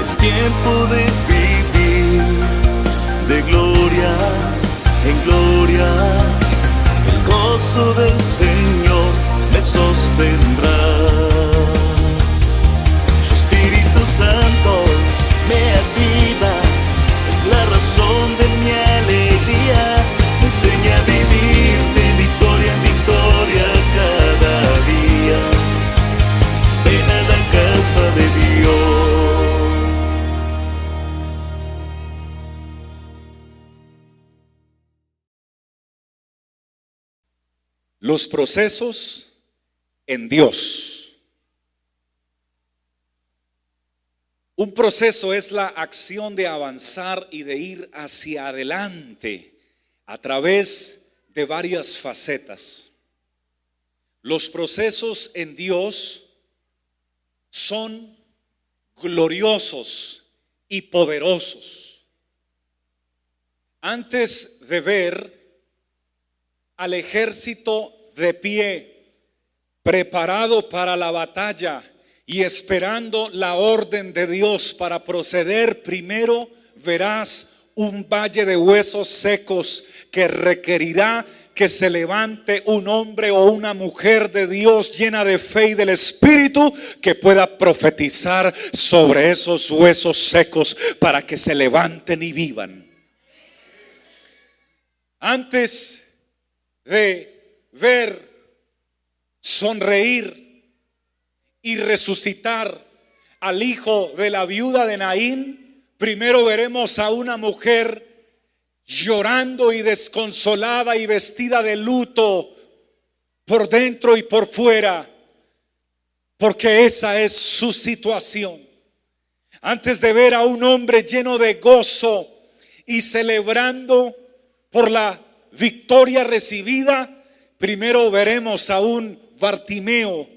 Es tiempo de vivir de gloria en gloria. El gozo del Señor me sostendrá. Su Espíritu Santo me Los procesos en Dios. Un proceso es la acción de avanzar y de ir hacia adelante a través de varias facetas. Los procesos en Dios son gloriosos y poderosos. Antes de ver al ejército de pie, preparado para la batalla y esperando la orden de Dios para proceder, primero verás un valle de huesos secos que requerirá que se levante un hombre o una mujer de Dios llena de fe y del Espíritu que pueda profetizar sobre esos huesos secos para que se levanten y vivan. Antes de ver, sonreír y resucitar al hijo de la viuda de Naín, primero veremos a una mujer llorando y desconsolada y vestida de luto por dentro y por fuera, porque esa es su situación. Antes de ver a un hombre lleno de gozo y celebrando por la victoria recibida, primero veremos a un Bartimeo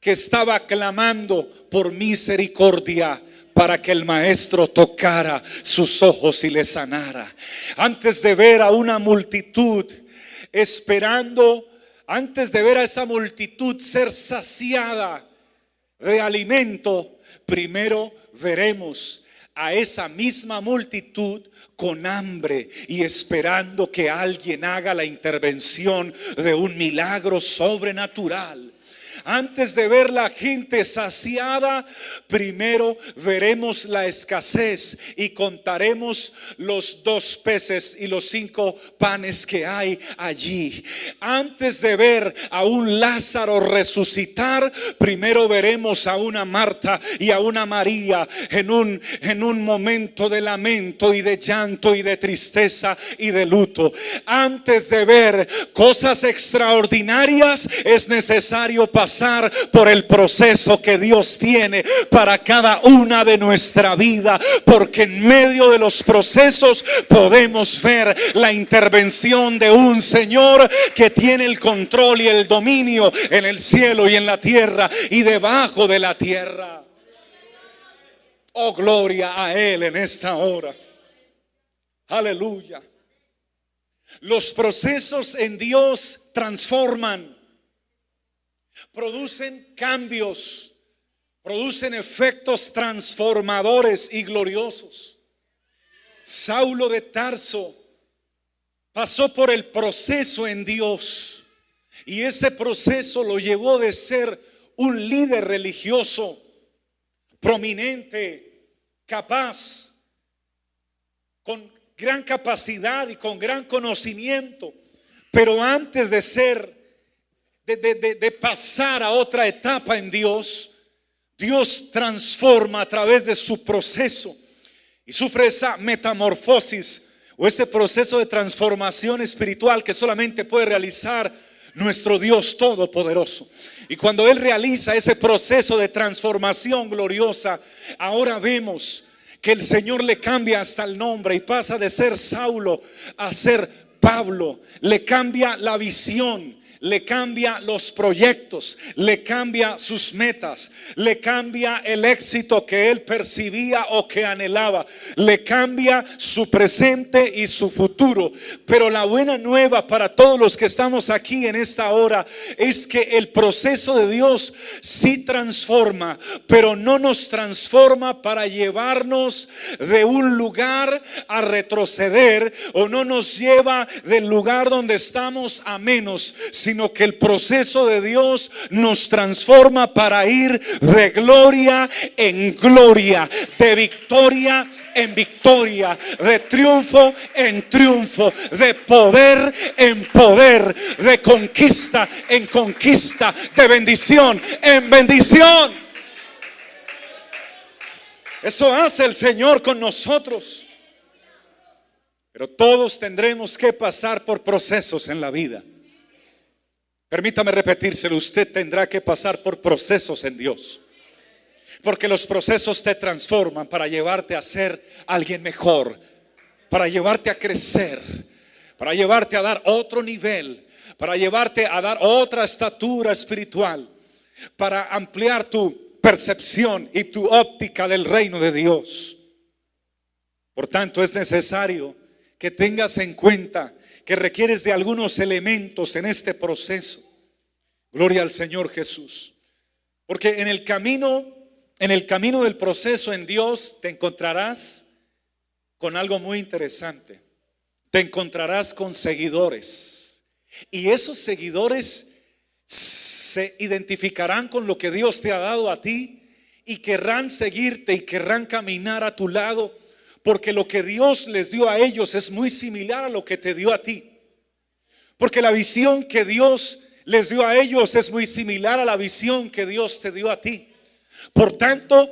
que estaba clamando por misericordia para que el maestro tocara sus ojos y le sanara. Antes de ver a una multitud esperando, antes de ver a esa multitud ser saciada de alimento, primero veremos a esa misma multitud con hambre y esperando que alguien haga la intervención de un milagro sobrenatural. Antes de ver la gente saciada, primero veremos la escasez y contaremos los dos peces y los cinco panes que hay allí. Antes de ver a un Lázaro resucitar, primero veremos a una Marta y a una María en un, en un momento de lamento y de llanto y de tristeza y de luto. Antes de ver cosas extraordinarias, es necesario pasar por el proceso que Dios tiene para cada una de nuestra vida, porque en medio de los procesos podemos ver la intervención de un Señor que tiene el control y el dominio en el cielo y en la tierra y debajo de la tierra. Oh, gloria a Él en esta hora. Aleluya. Los procesos en Dios transforman producen cambios, producen efectos transformadores y gloriosos. Saulo de Tarso pasó por el proceso en Dios y ese proceso lo llevó de ser un líder religioso prominente, capaz, con gran capacidad y con gran conocimiento, pero antes de ser de, pasar a otra etapa en Dios, Dios transforma a través de su proceso y sufre esa metamorfosis o ese proceso de transformación espiritual que solamente puede realizar nuestro Dios Todopoderoso. Y cuando Él realiza ese proceso de transformación gloriosa, ahora vemos que el Señor le cambia hasta el nombre y pasa de ser Saulo a ser Pablo. Le cambia la visión, le cambia los proyectos, le cambia sus metas, le cambia el éxito que él percibía o que anhelaba, le cambia su presente y su futuro. Pero la buena nueva para todos los que estamos aquí en esta hora es que el proceso de Dios sí transforma, pero no nos transforma para llevarnos de un lugar a retroceder o no nos lleva del lugar donde estamos a menos, que el proceso de Dios nos transforma para ir de gloria en gloria, de victoria en victoria, de triunfo en triunfo, de poder en poder, de conquista en conquista, de bendición en bendición. Eso hace el Señor con nosotros. Pero todos tendremos que pasar por procesos en la vida. Permítame repetírselo, usted tendrá que pasar por procesos en Dios. Porque los procesos te transforman para llevarte a ser alguien mejor, para llevarte a crecer, para llevarte a dar otro nivel, para llevarte a dar otra estatura espiritual, para ampliar tu percepción y tu óptica del reino de Dios. Por tanto, es necesario que tengas en cuenta que requieres de algunos elementos en este proceso. Gloria al Señor Jesús. Porque en el camino, en el camino del proceso en Dios te encontrarás con algo muy interesante. Te encontrarás con seguidores. Y esos seguidores se identificarán con lo que Dios te ha dado a ti y querrán seguirte y querrán caminar a tu lado porque lo que Dios les dio a ellos es muy similar a lo que te dio a ti. Porque la visión que Dios les dio a ellos es muy similar a la visión que Dios te dio a ti. Por tanto,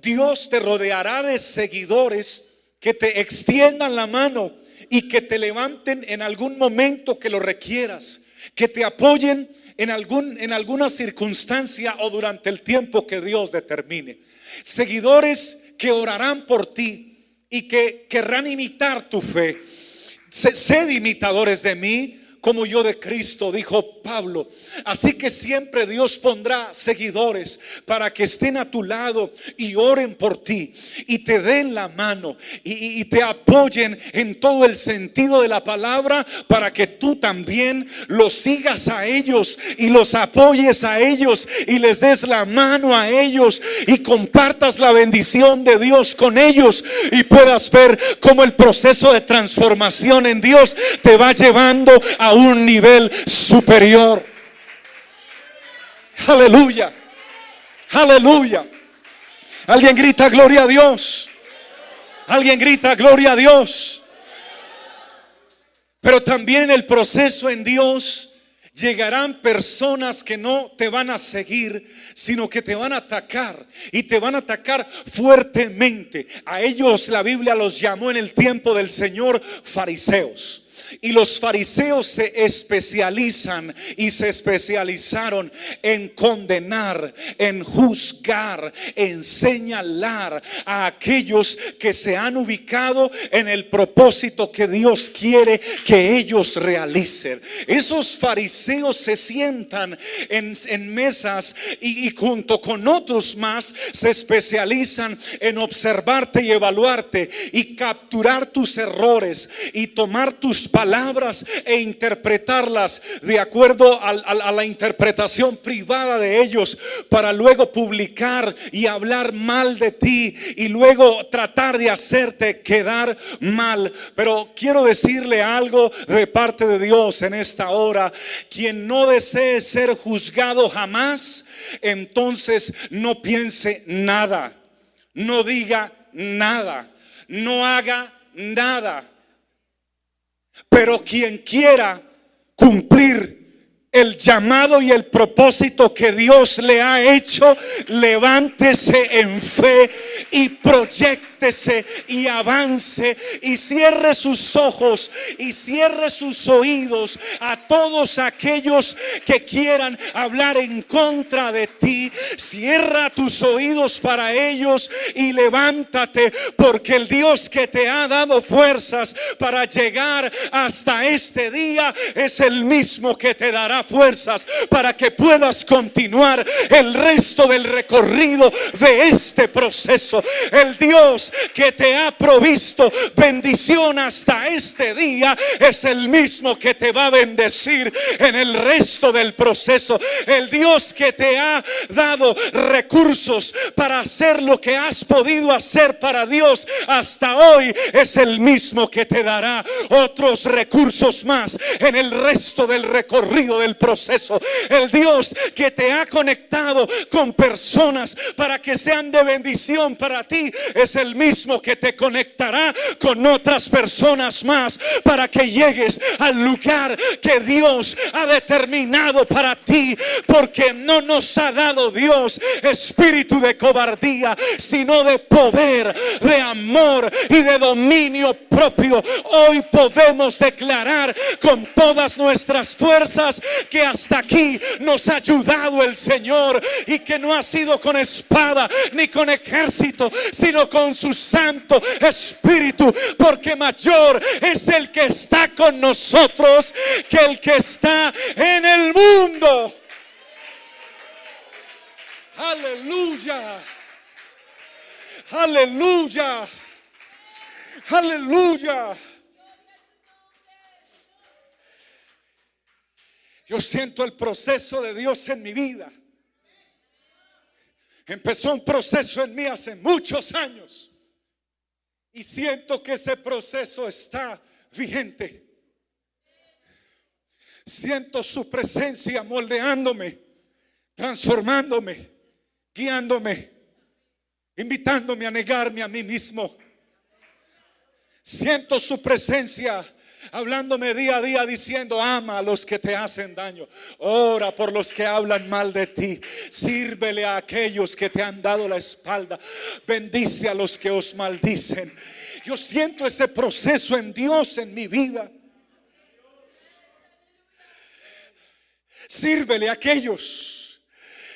Dios te rodeará de seguidores que te extiendan la mano y que te levanten en algún momento que lo requieras, que te apoyen en, algún, en alguna circunstancia o durante el tiempo que Dios determine. Seguidores que orarán por ti, y que querrán imitar tu fe. Sed imitadores de mí como yo de Cristo, dijo Pablo. Así que siempre Dios pondrá seguidores para que estén a tu lado y oren por ti y te den la mano y, te apoyen en todo el sentido de la palabra para que tú también los sigas a ellos y los apoyes a ellos y les des la mano a ellos y compartas la bendición de Dios con ellos y puedas ver cómo el proceso de transformación en Dios te va llevando a un nivel superior. Aleluya. Aleluya. Alguien grita gloria a Dios. Alguien grita gloria a Dios. Pero también en el proceso en Dios llegarán personas que no te van a seguir, sino que te van a atacar y te van a atacar fuertemente. A ellos la Biblia los llamó en el tiempo del Señor fariseos. Y los fariseos se especializan y se especializaron en condenar, en juzgar, en señalar a aquellos que se han ubicado en el propósito que Dios quiere que ellos realicen. Esos fariseos se sientan en, mesas y, y junto con otros más se especializan en observarte y evaluarte y capturar tus errores y tomar tus palabras e interpretarlas de acuerdo a, la interpretación privada de ellos para luego publicar y hablar mal de ti y luego tratar de hacerte quedar mal. Pero quiero decirle algo de parte de Dios en esta hora. Quien no desee ser juzgado jamás, entonces no piense nada, no diga nada, no haga nada. Pero quien quiera cumplir el llamado y el propósito que Dios le ha hecho, levántese en fe y proyecte y avance y cierre sus ojos y cierre sus oídos a todos aquellos que quieran hablar en contra de ti. Cierra tus oídos para ellos y levántate porque el Dios que te ha dado fuerzas para llegar hasta este día es el mismo que te dará fuerzas para que puedas continuar el resto del recorrido de este proceso. El Dios que te ha provisto bendición hasta este día es el mismo que te va a bendecir en el resto del proceso. El Dios que te ha dado recursos para hacer lo que has podido hacer para Dios hasta hoy es el mismo que te dará otros recursos más en el resto del recorrido del proceso. El Dios que te ha conectado con personas para que sean de bendición para ti es el mismo que te conectará con otras personas más para que llegues al lugar que Dios ha determinado para ti. Porque no nos ha dado Dios espíritu de cobardía, sino de poder, de amor y de dominio Hoy podemos declarar con todas nuestras fuerzas que hasta aquí nos ha ayudado el Señor y que no ha sido con espada ni con ejército, sino con su Santo Espíritu, porque mayor es el que está con nosotros que el que está en el mundo. Aleluya. Aleluya. Aleluya. Yo siento el proceso de Dios en mi vida. Empezó un proceso en mí hace muchos años. Y siento que ese proceso está vigente. Siento su presencia moldeándome, transformándome, guiándome, invitándome a negarme a mí mismo. Siento su presencia hablándome día a día diciendo, ama a los que te hacen daño, ora por los que hablan mal de ti, sírvele a aquellos que te han dado la espalda, bendice a los que os maldicen. Yo siento ese proceso en Dios en mi vida. Sírvele a aquellos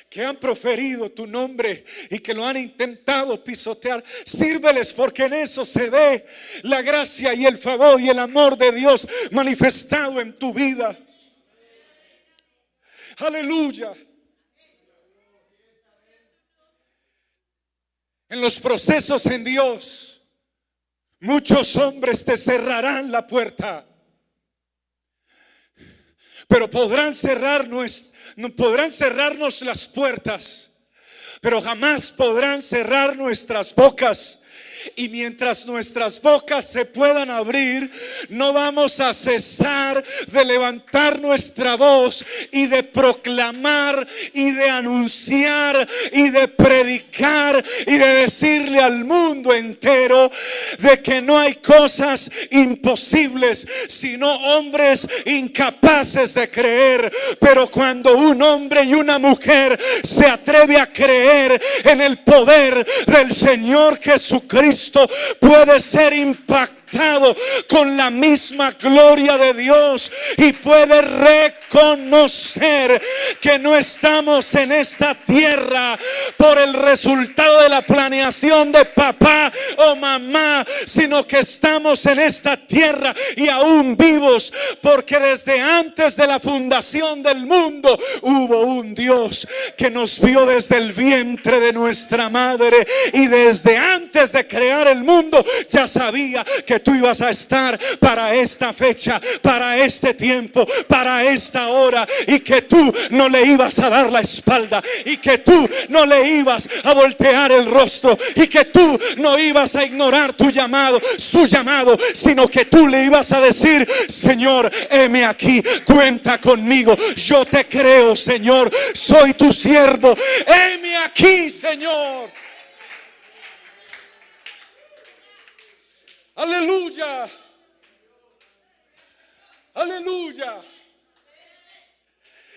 que han proferido tu nombre y que lo han intentado pisotear. Sírveles porque en eso se ve la gracia y el favor y el amor de Dios manifestado en tu vida. Aleluya. En los procesos en Dios, muchos hombres te cerrarán la puerta. Pero podrán cerrar no podrán cerrarnos las puertas, pero jamás podrán cerrar nuestras bocas. Y mientras nuestras bocas se puedan abrir, no vamos a cesar de levantar nuestra voz y de proclamar y de anunciar y de predicar y de decirle al mundo entero de que no hay cosas imposibles, sino hombres incapaces de creer. Pero cuando un hombre y una mujer se atreve a creer en el poder del Señor Jesucristo, puede ser impactado con la misma gloria de Dios y puede reconocer que no estamos en esta tierra por el resultado de la planeación de papá o mamá, sino que estamos en esta tierra y aún vivos porque desde antes de la fundación del mundo hubo un Dios que nos vio desde el vientre de nuestra madre y desde antes de crear el mundo ya sabía que tú ibas a estar para esta fecha, para este tiempo, para esta hora y que tú no le ibas a dar la espalda y que tú no le ibas a voltear el rostro y que tú no ibas a ignorar tu llamado, su llamado, sino que tú le ibas a decir, Señor, heme aquí, cuenta conmigo, yo te creo, Señor, soy tu siervo, heme aquí, Señor. Aleluya. Aleluya.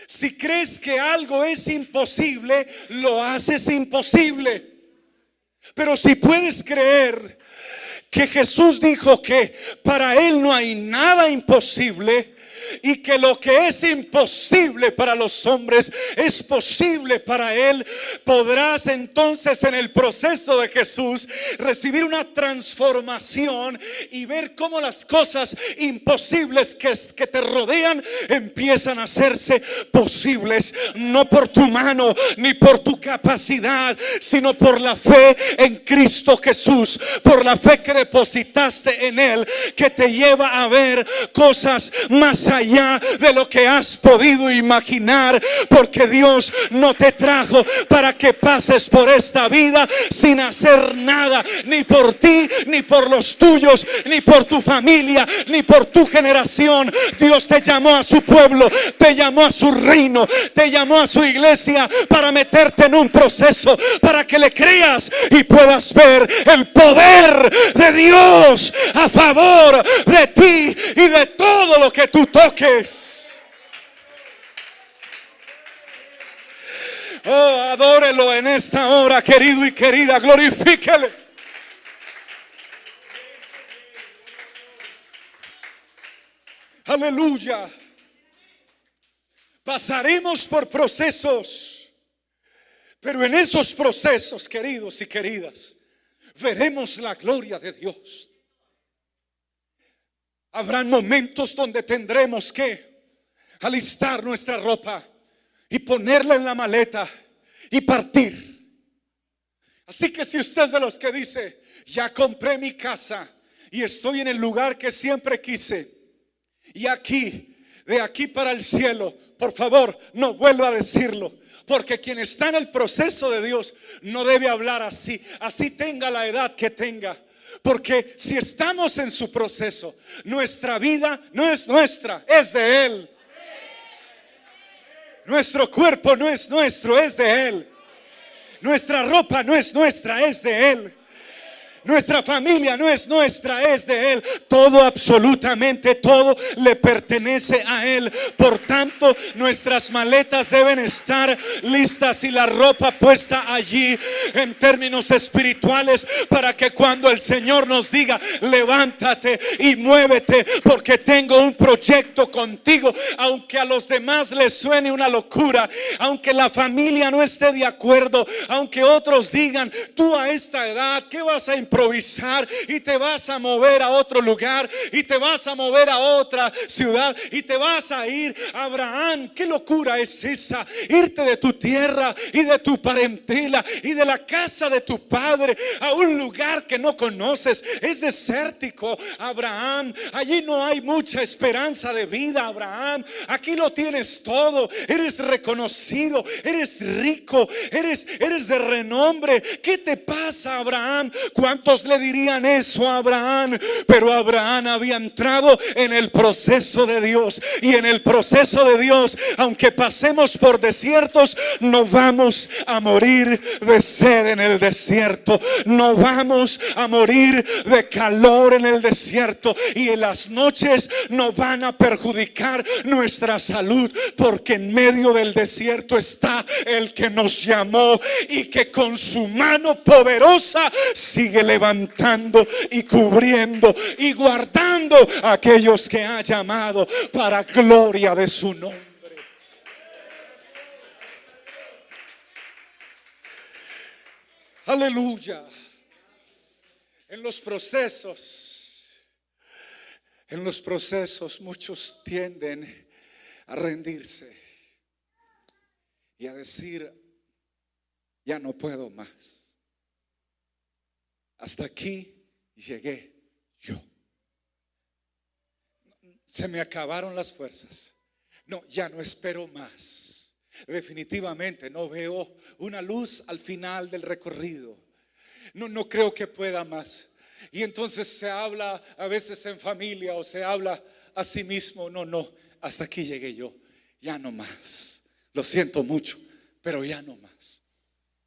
Si crees que algo es imposible, lo haces imposible. Pero si puedes creer que Jesús dijo que para Él no hay nada imposible, y que lo que es imposible para los hombres es posible para Él, podrás entonces en el proceso de Jesús recibir una transformación y ver cómo las cosas imposibles que, que te rodean empiezan a hacerse posibles, no por tu mano ni por tu capacidad, sino por la fe en Cristo Jesús, por la fe que depositaste en Él, que te lleva a ver cosas más allá de lo que has podido imaginar, porque Dios no te trajo para que pases por esta vida sin hacer nada, ni por ti, ni por los tuyos, ni por tu familia, ni por tu generación. Dios te llamó a su pueblo, te llamó a su reino, te llamó a su iglesia para meterte en un proceso, para que le creas y puedas ver el poder de Dios a favor de ti y de todo lo que tú Oh, adórelo en esta hora, querido y querida, glorifíquele. Aleluya. Pasaremos por procesos, pero en esos procesos, queridos y queridas, veremos la gloria de Dios. Habrán momentos donde tendremos que alistar nuestra ropa y ponerla en la maleta y partir. Así que si usted es de los que dice, ya compré mi casa y estoy en el lugar que siempre quise, y aquí, de aquí para el cielo, por favor, no vuelva a decirlo. Porque quien está en el proceso de Dios no debe hablar así, así tenga la edad que tenga. Porque si estamos en su proceso, nuestra vida no es nuestra, es de Él. Nuestro cuerpo no es nuestro, es de Él. Nuestra ropa no es nuestra, es de Él. Nuestra familia no es nuestra, es de Él. Todo, absolutamente todo le pertenece a Él. Por tanto, nuestras maletas deben estar listas y la ropa puesta allí en términos espirituales para que cuando el Señor nos diga, levántate y muévete porque tengo un proyecto contigo, aunque a los demás les suene una locura, aunque la familia no esté de acuerdo, aunque otros digan, tú a esta edad, ¿qué vas a improvisar y te vas a mover a otro lugar y te vas a mover a otra ciudad y te vas a ir. Abraham, qué locura es esa, irte de tu tierra y de tu parentela y de la casa de tu padre a un lugar que no conoces. Es desértico, Abraham. Allí no hay mucha esperanza de vida, Abraham. Aquí lo tienes todo. Eres reconocido, eres rico, eres, eres de renombre. ¿Qué te pasa, Abraham? ¿Cuántos le dirían eso a Abraham? Pero Abraham había entrado en el proceso de Dios. Y en el proceso de Dios, aunque pasemos por desiertos, no vamos a morir de sed en el desierto. No vamos a morir de calor en el desierto. Y en las noches no van a perjudicar nuestra salud. Porque en medio del desierto está el que nos llamó y que con su mano poderosa sigue levantando y cubriendo y guardando a aquellos que ha llamado para gloria de su nombre. Aleluya. En los procesos, en los procesos muchos tienden a rendirse y a decir, ya no puedo más. Hasta aquí llegué yo. Se me acabaron las fuerzas. No, ya no espero más. Definitivamente no veo una luz al final del recorrido. No, no creo que pueda más. Y entonces se habla a veces en familia o se habla a sí mismo. No, no, hasta aquí llegué yo. Ya no más. Lo siento mucho, pero ya no más.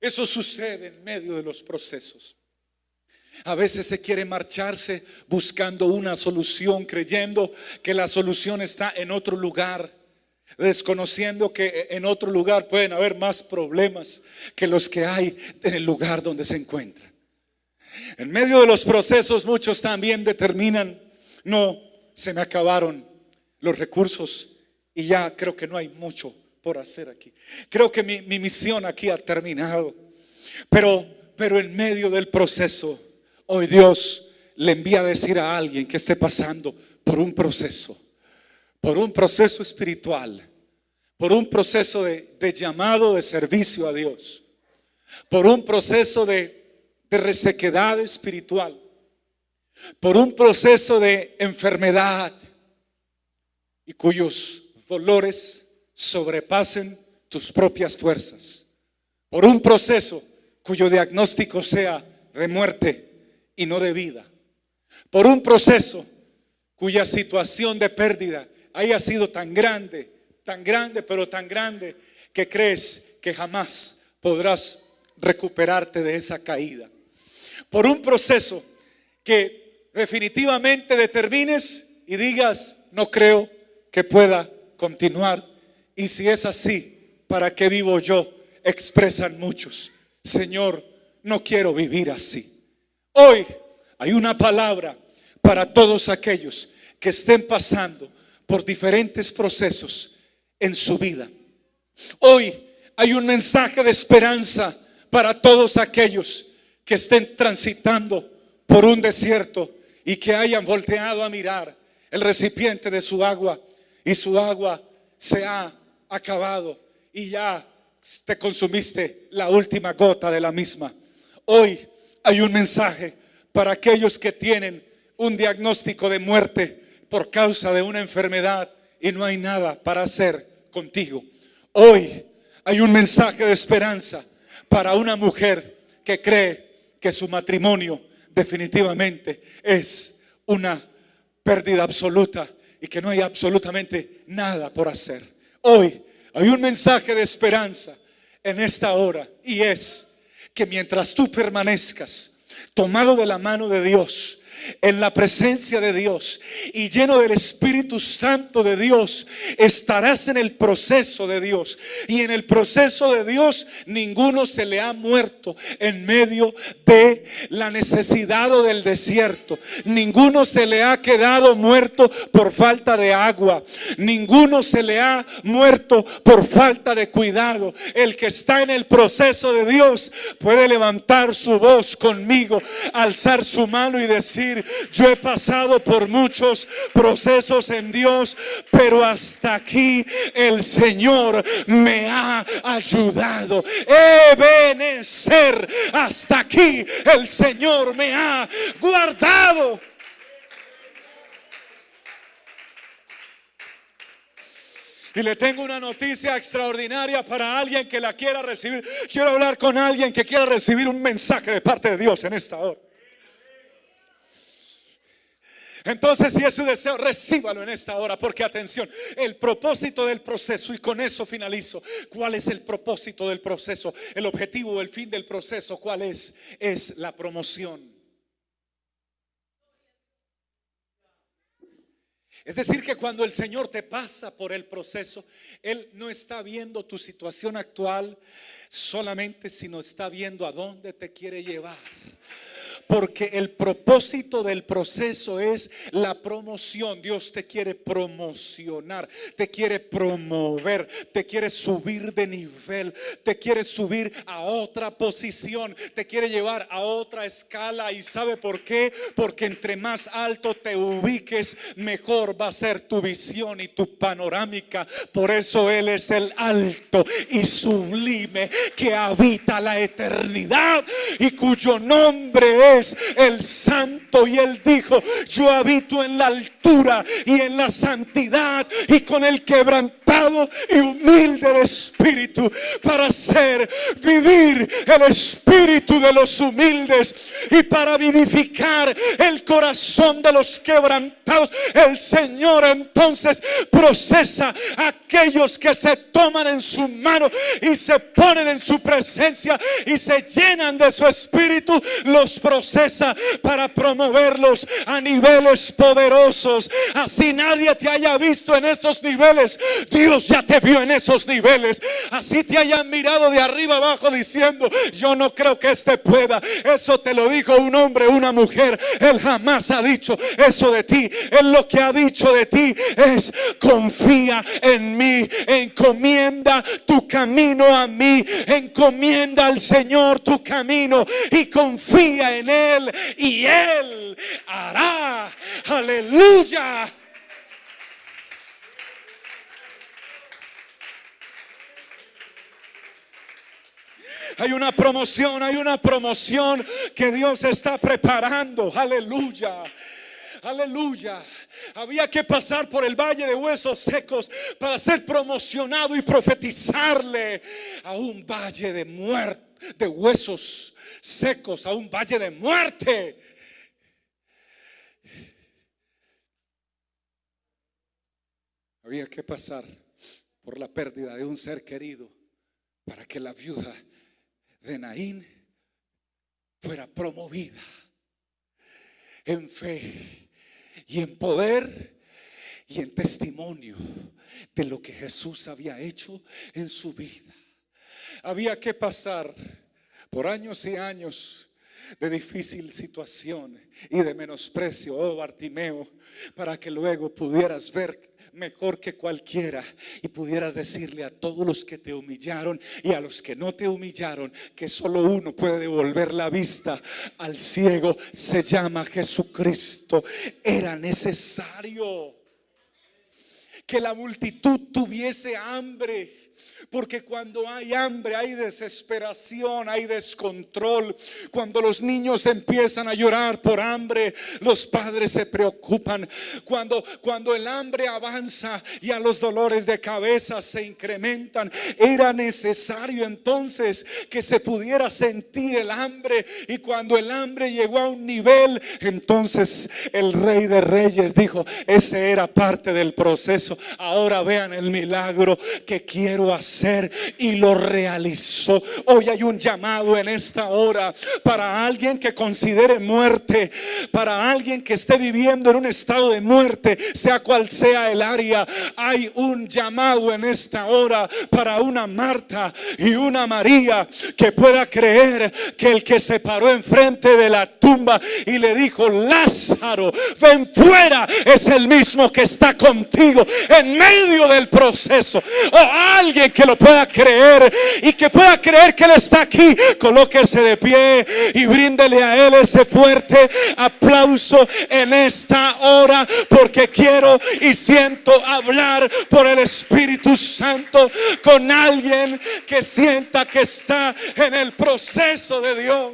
Eso sucede en medio de los procesos. A veces se quiere marcharse buscando una solución, creyendo que la solución está en otro lugar, desconociendo que en otro lugar pueden haber más problemas que los que hay en el lugar donde se encuentran. En medio de los procesos muchos también determinan, no, se me acabaron los recursos y ya creo que no hay mucho por hacer aquí. Creo que mi, mi misión aquí ha terminado. Pero, pero en medio del proceso, hoy Dios le envía a decir a alguien que esté pasando por un proceso, por un proceso espiritual, por un proceso de, llamado de servicio a Dios, por un proceso de de resequedad espiritual, por un proceso de enfermedad y cuyos dolores sobrepasen tus propias fuerzas, por un proceso cuyo diagnóstico sea de muerte y no de vida, por un proceso cuya situación de pérdida haya sido tan grande, tan grande, pero tan grande que crees que jamás podrás recuperarte de esa caída por un proceso que definitivamente determines y digas, no creo que pueda continuar. Y si es así, ¿para qué vivo yo? Expresan muchos, Señor, no quiero vivir así. Hoy hay una palabra para todos aquellos que estén pasando por diferentes procesos en su vida. Hoy hay un mensaje de esperanza para todos aquellos que estén transitando por un desierto y que hayan volteado a mirar el recipiente de su agua y su agua se ha acabado y ya te consumiste la última gota de la misma. Hoy hay un mensaje para aquellos que tienen un diagnóstico de muerte por causa de una enfermedad y no hay nada para hacer contigo. Hoy hay un mensaje de esperanza para una mujer que cree que su matrimonio definitivamente es una pérdida absoluta y que no hay absolutamente nada por hacer. Hoy hay un mensaje de esperanza en esta hora y es que mientras tú permanezcas tomado de la mano de Dios, en la presencia de Dios y lleno del Espíritu Santo de Dios, estarás en el proceso de Dios. Y en el proceso de Dios ninguno se le ha muerto en medio de la necesidad o del desierto. Ninguno se le ha quedado muerto por falta de agua. Ninguno se le ha muerto por falta de cuidado. El que está en el proceso de Dios puede levantar su voz conmigo, alzar su mano y decir, yo he pasado por muchos procesos en Dios, pero hasta aquí el Señor me ha ayudado. Ebenecer, hasta aquí el Señor me ha guardado. Y le tengo una noticia extraordinaria para alguien que la quiera recibir. Quiero hablar con alguien que quiera recibir un mensaje de parte de Dios en esta hora. Entonces, si es su deseo, recíbalo en esta hora, porque atención, el propósito del proceso, y con eso finalizo, ¿cuál es el propósito del proceso? El objetivo, el fin del proceso, ¿cuál es? Es la promoción. Es decir, que cuando el Señor te pasa por el proceso, Él no está viendo tu situación actual solamente, sino está viendo a dónde te quiere llevar. Porque el propósito del proceso es la promoción. Dios te quiere promocionar, te quiere promover, te quiere subir de nivel, te quiere subir a otra posición, te quiere llevar a otra escala. ¿Y sabe por qué? Porque entre más alto te ubiques, mejor va a ser tu visión y tu panorámica. Por eso Él es el alto y sublime que habita la eternidad y cuyo nombre es el santo. Y él dijo, yo habito en la altura y en la santidad y con el quebrantado y humilde de espíritu para hacer vivir el espíritu de los humildes y para vivificar el corazón de los quebrantados. El Señor entonces procesa a aquellos que se toman en su mano y se ponen en su presencia y se llenan de su espíritu, los procesa para promoverlos a niveles poderosos. Así nadie te haya visto en esos niveles. Dios ya te vio en esos niveles. Así te hayan mirado de arriba abajo diciendo, yo no creo que este pueda. Eso te lo dijo un hombre, una mujer. Él jamás ha dicho eso de ti. Él lo que ha dicho de ti es, confía en mí, encomienda tu camino a mí, encomienda al Señor tu camino y confía en Él y Él hará. Aleluya. Hay una promoción, hay una promoción que Dios está preparando. Aleluya. Aleluya. Había que pasar por el valle de huesos secos para ser promocionado y profetizarle a un valle de muerte, de huesos secos, a un valle de muerte. Había que pasar por la pérdida de un ser querido para que la viuda de Naín fuera promovida en fe y en poder y en testimonio de lo que Jesús había hecho en su vida. Había que pasar por años y años de difícil situación y de menosprecio, oh Bartimeo, para que luego pudieras ver mejor que cualquiera. Y pudieras decirle a todos los que te humillaron y a los que no te humillaron que solo uno puede devolver la vista al ciego, se llama Jesucristo. Era necesario que la multitud tuviese hambre porque cuando hay hambre, hay desesperación, hay descontrol. Cuando los niños empiezan a llorar por hambre, los padres se preocupan. Cuando, cuando el hambre avanza y a los dolores de cabeza se incrementan, era necesario entonces que se pudiera sentir el hambre. Y cuando el hambre llegó a un nivel, entonces el rey de reyes dijo, ese era parte del proceso. Ahora vean el milagro que quiero hacer y lo realizó. Hoy hay un llamado en esta hora para alguien que considere muerte, para alguien que esté viviendo en un estado de muerte, sea cual sea el área. Hay un llamado en esta hora para una Marta y una María que pueda creer que el que se paró enfrente de la tumba y le dijo, Lázaro, ven fuera, es el mismo que está contigo en medio del proceso. O alguien que lo pueda creer y que pueda creer que Él está aquí, colóquese de pie y bríndele a Él ese fuerte aplauso en esta hora, porque quiero y siento hablar por el Espíritu Santo con alguien que sienta que está en el proceso de Dios.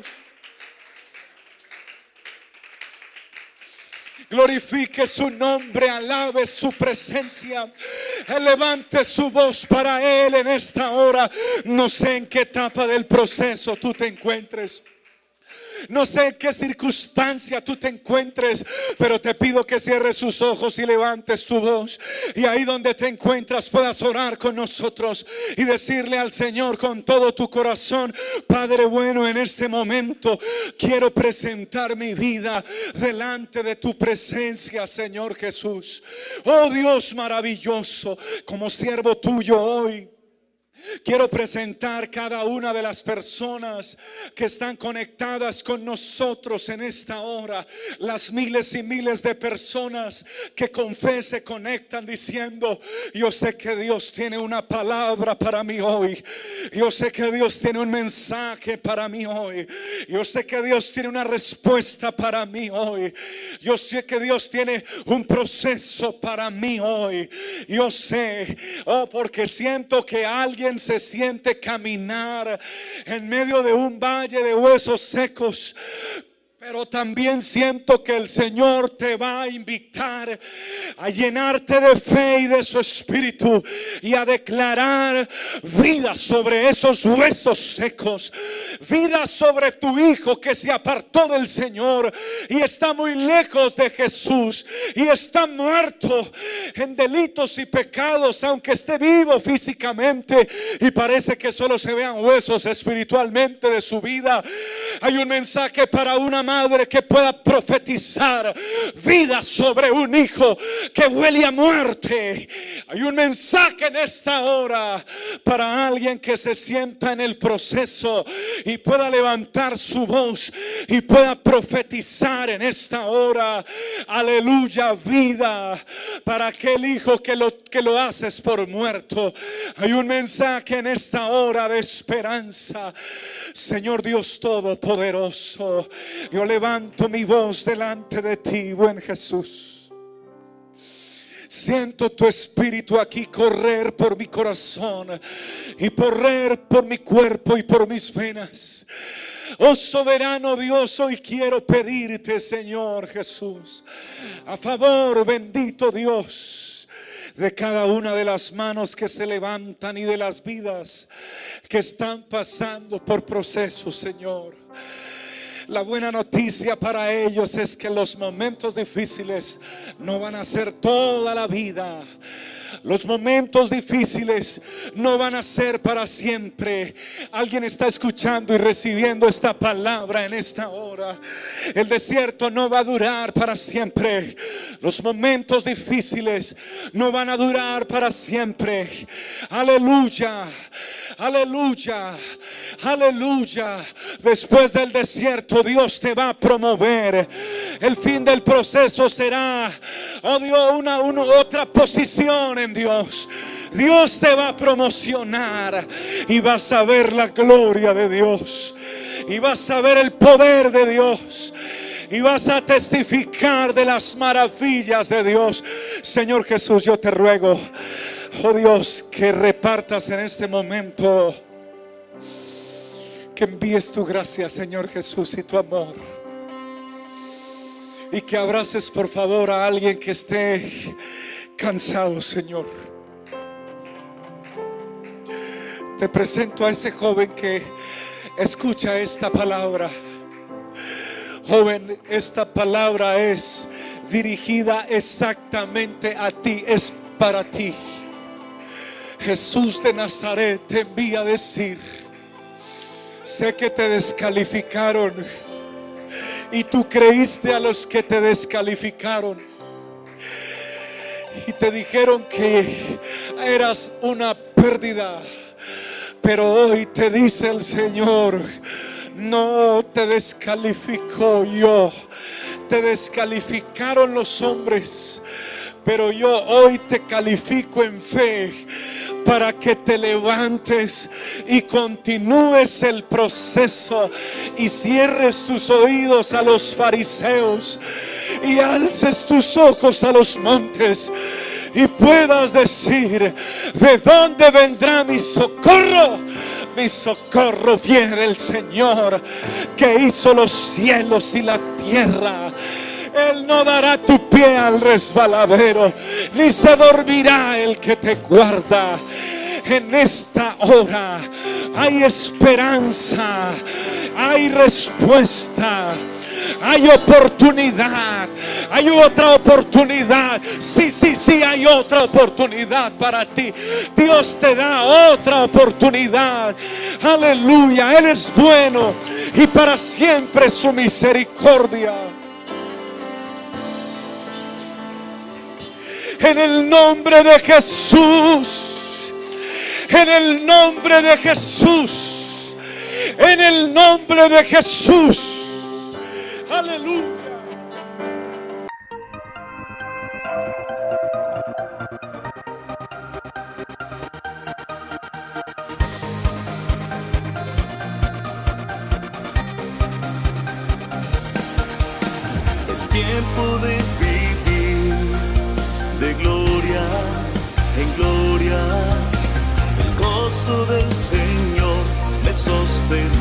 Glorifique su nombre, alabe su presencia, levante su voz para Él en esta hora. No sé en qué etapa del proceso tú te encuentres. No sé en qué circunstancia tú te encuentres, pero te pido que cierres sus ojos y levantes tu voz. Y ahí donde te encuentras puedas orar con nosotros y decirle al Señor con todo tu corazón, Padre bueno, en este momento quiero presentar mi vida delante de tu presencia, Señor Jesús. Oh Dios maravilloso, como siervo tuyo hoy. Quiero presentar cada una de las personas que están conectadas con nosotros en esta hora. Las miles y miles de personas que con fe se conectan diciendo, yo sé que Dios tiene una palabra para mí hoy. Yo sé que Dios tiene un mensaje para mí hoy. Yo sé que Dios tiene una respuesta para mí hoy. Yo sé que Dios tiene un proceso para mí hoy. Yo sé, oh, porque siento que alguien se siente caminar en medio de un valle de huesos secos, pero también siento que el Señor te va a invitar a llenarte de fe y de su espíritu y a declarar vida sobre esos huesos secos, vida sobre tu hijo que se apartó del Señor y está muy lejos de Jesús y está muerto en delitos y pecados, aunque esté vivo físicamente y parece que solo se vean huesos espiritualmente de su vida. Hay un mensaje para una madre que pueda profetizar vida sobre un hijo que huele a muerte. Hay un mensaje en esta hora para alguien que se sienta en el proceso y pueda levantar su voz y pueda profetizar en esta hora. Aleluya, vida para aquel hijo que lo, que lo haces por muerto. Hay un mensaje en esta hora de esperanza. Señor Dios Todopoderoso, levanto mi voz delante de ti, buen Jesús. Siento tu espíritu aquí correr por mi corazón y correr por mi cuerpo y por mis venas. Oh soberano Dios, hoy quiero pedirte, Señor Jesús, a favor, bendito Dios, de cada una de las manos que se levantan y de las vidas que están pasando por procesos, Señor. La buena noticia para ellos es que los momentos difíciles no van a ser toda la vida. Los momentos difíciles no van a ser para siempre. Alguien está escuchando y recibiendo esta palabra en esta hora. El desierto no va a durar para siempre. Los momentos difíciles no van a durar para siempre. Aleluya. Aleluya. Aleluya. Después del desierto Dios te va a promover. El fin del proceso será, oh Dios, una, una otra posición en Dios. Dios te va a promocionar y vas a ver la gloria de Dios. Y vas a ver el poder de Dios. Y vas a testificar de las maravillas de Dios. Señor Jesús, yo te ruego, oh Dios, que repartas en este momento. Que envíes tu gracia, Señor Jesús, y tu amor. Y que abraces, por favor, a alguien que esté cansado, Señor. Te presento a ese joven que escucha esta palabra. Joven, esta palabra es dirigida exactamente a ti, es para ti. Jesús de Nazaret te envía a decir, sé que te descalificaron. Y tú creíste a los que te descalificaron. Y te dijeron que eras una pérdida. Pero hoy te dice el Señor, no te descalificó yo, te descalificaron los hombres, pero yo hoy te califico en fe para que te levantes y continúes el proceso y cierres tus oídos a los fariseos y alces tus ojos a los montes y puedas decir, ¿de dónde vendrá mi socorro? Mi socorro viene del Señor que hizo los cielos y la tierra. Él no dará tu pie al resbaladero, ni se dormirá el que te guarda. En esta hora hay esperanza, hay respuesta. Hay oportunidad. Hay otra oportunidad. Sí, sí, sí, hay otra oportunidad para ti. Dios te da otra oportunidad. Aleluya. Él es bueno y para siempre su misericordia. En el nombre de Jesús. En el nombre de Jesús. En el nombre de Jesús. Aleluya. Es tiempo de el gozo del Señor me sostendrá.